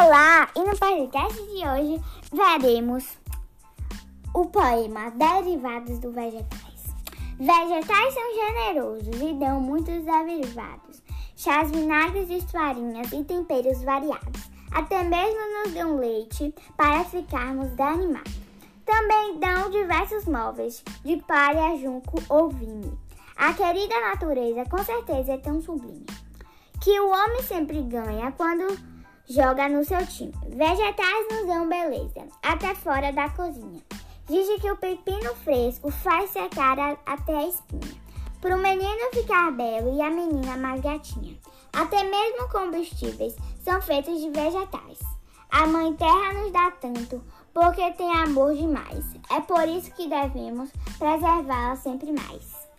Olá! E no podcast de hoje veremos o poema Derivados do Vegetais. Vegetais são generosos e dão muitos derivados, chás, vinagres farinhas e temperos variados. Até mesmo nos dão leite para ficarmos animar. Também dão diversos móveis de palha, junco ou vime. A querida natureza com certeza é tão sublime que o homem sempre ganha quando joga no seu time. Vegetais nos dão beleza, até fora da cozinha. Dizem que o pepino fresco faz secar a, até a espinha. Para o menino ficar belo e a menina mais gatinha. Até mesmo combustíveis são feitos de vegetais. A mãe terra nos dá tanto porque tem amor demais. É por isso que devemos preservá-la sempre mais.